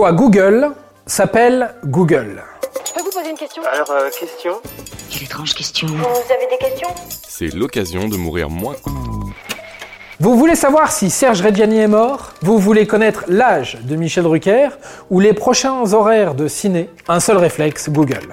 pourquoi Google s'appelle Google Je peux vous poser une question? Alors, euh, question? Quelle étrange question. Vous avez des questions? C'est l'occasion de mourir moins. Vous voulez savoir si Serge Reggiani est mort? Vous voulez connaître l'âge de Michel Drucker ou les prochains horaires de ciné? Un seul réflexe, Google.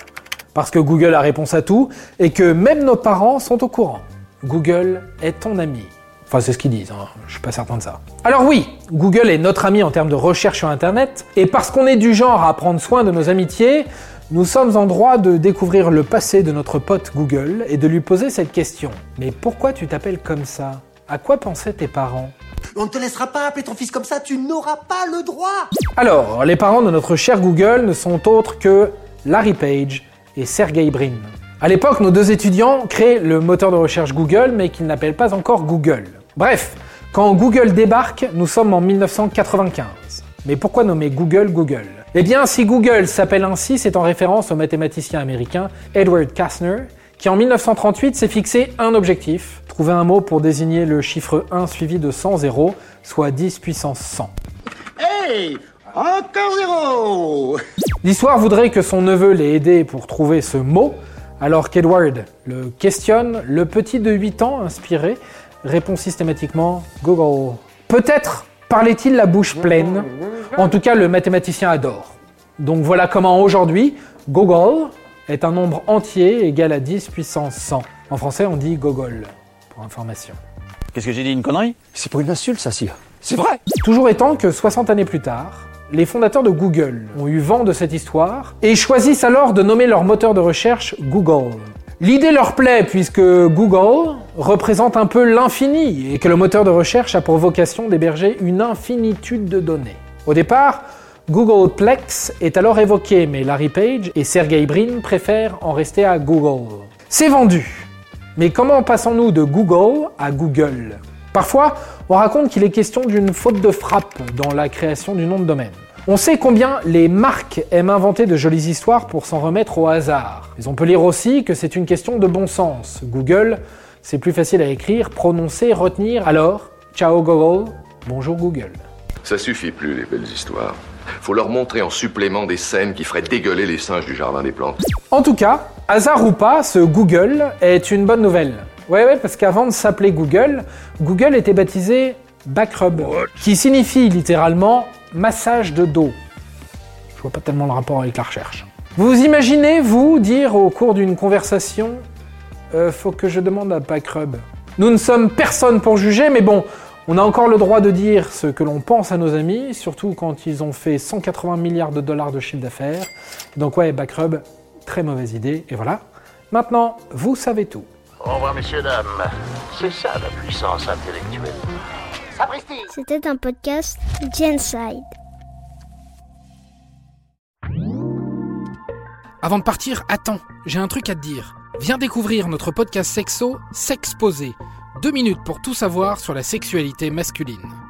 Parce que Google a réponse à tout et que même nos parents sont au courant. Google est ton ami. Enfin, c'est ce qu'ils disent, hein. je suis pas certain de ça. Alors oui, Google est notre ami en termes de recherche sur Internet, et parce qu'on est du genre à prendre soin de nos amitiés, nous sommes en droit de découvrir le passé de notre pote Google et de lui poser cette question. Mais pourquoi tu t'appelles comme ça? À quoi pensaient tes parents? On ne te laissera pas appeler ton fils comme ça, tu n'auras pas le droit Alors, les parents de notre cher Google ne sont autres que Larry Page et Sergey Brin. À l'époque, nos deux étudiants créent le moteur de recherche Google, mais qu'ils n'appellent pas encore Google. Bref, quand Google débarque, nous sommes en 1995. Mais pourquoi nommer Google Google? Eh bien, si Google s'appelle ainsi, c'est en référence au mathématicien américain Edward Kastner, qui en 1938 s'est fixé un objectif, trouver un mot pour désigner le chiffre 1 suivi de 100 zéros, soit 10 puissance 100. Hey Encore zéro L'histoire voudrait que son neveu l'ait aidé pour trouver ce mot, alors qu'Edward le questionne, le petit de 8 ans, inspiré, répond systématiquement Google. Peut-être parlait-il la bouche pleine, en tout cas le mathématicien adore. Donc voilà comment aujourd'hui, Google est un nombre entier égal à 10 puissance 100. En français on dit Gogol, pour information. Qu'est-ce que j'ai dit, une connerie? C'est pour une insulte, ça, si. C'est vrai? Toujours étant que 60 années plus tard, les fondateurs de Google ont eu vent de cette histoire et choisissent alors de nommer leur moteur de recherche Google. L'idée leur plaît puisque Google représente un peu l'infini et que le moteur de recherche a pour vocation d'héberger une infinitude de données. Au départ, Googleplex est alors évoqué, mais Larry Page et Sergey Brin préfèrent en rester à Google. C'est vendu. Mais comment passons-nous de Google à Google? Parfois, on raconte qu'il est question d'une faute de frappe dans la création du nom de domaine. On sait combien les marques aiment inventer de jolies histoires pour s'en remettre au hasard. Mais on peut lire aussi que c'est une question de bon sens. Google, c'est plus facile à écrire, prononcer, retenir. Alors, ciao Google, bonjour Google. Ça suffit plus, les belles histoires. Faut leur montrer en supplément des scènes qui feraient dégueuler les singes du jardin des plantes. En tout cas, hasard ou pas, ce Google est une bonne nouvelle. Ouais, ouais, parce qu'avant de s'appeler Google, Google était baptisé Backrub, qui signifie littéralement massage de dos. Je vois pas tellement le rapport avec la recherche. Vous imaginez, vous, dire au cours d'une conversation euh, Faut que je demande à Backrub. Nous ne sommes personne pour juger, mais bon, on a encore le droit de dire ce que l'on pense à nos amis, surtout quand ils ont fait 180 milliards de dollars de chiffre d'affaires. Donc ouais, Backrub, très mauvaise idée, et voilà. Maintenant, vous savez tout. Au revoir, messieurs, dames. C'est ça, la puissance intellectuelle. C'était un podcast Genside. Avant de partir, attends, j'ai un truc à te dire. Viens découvrir notre podcast sexo, S'exposer. Deux minutes pour tout savoir sur la sexualité masculine.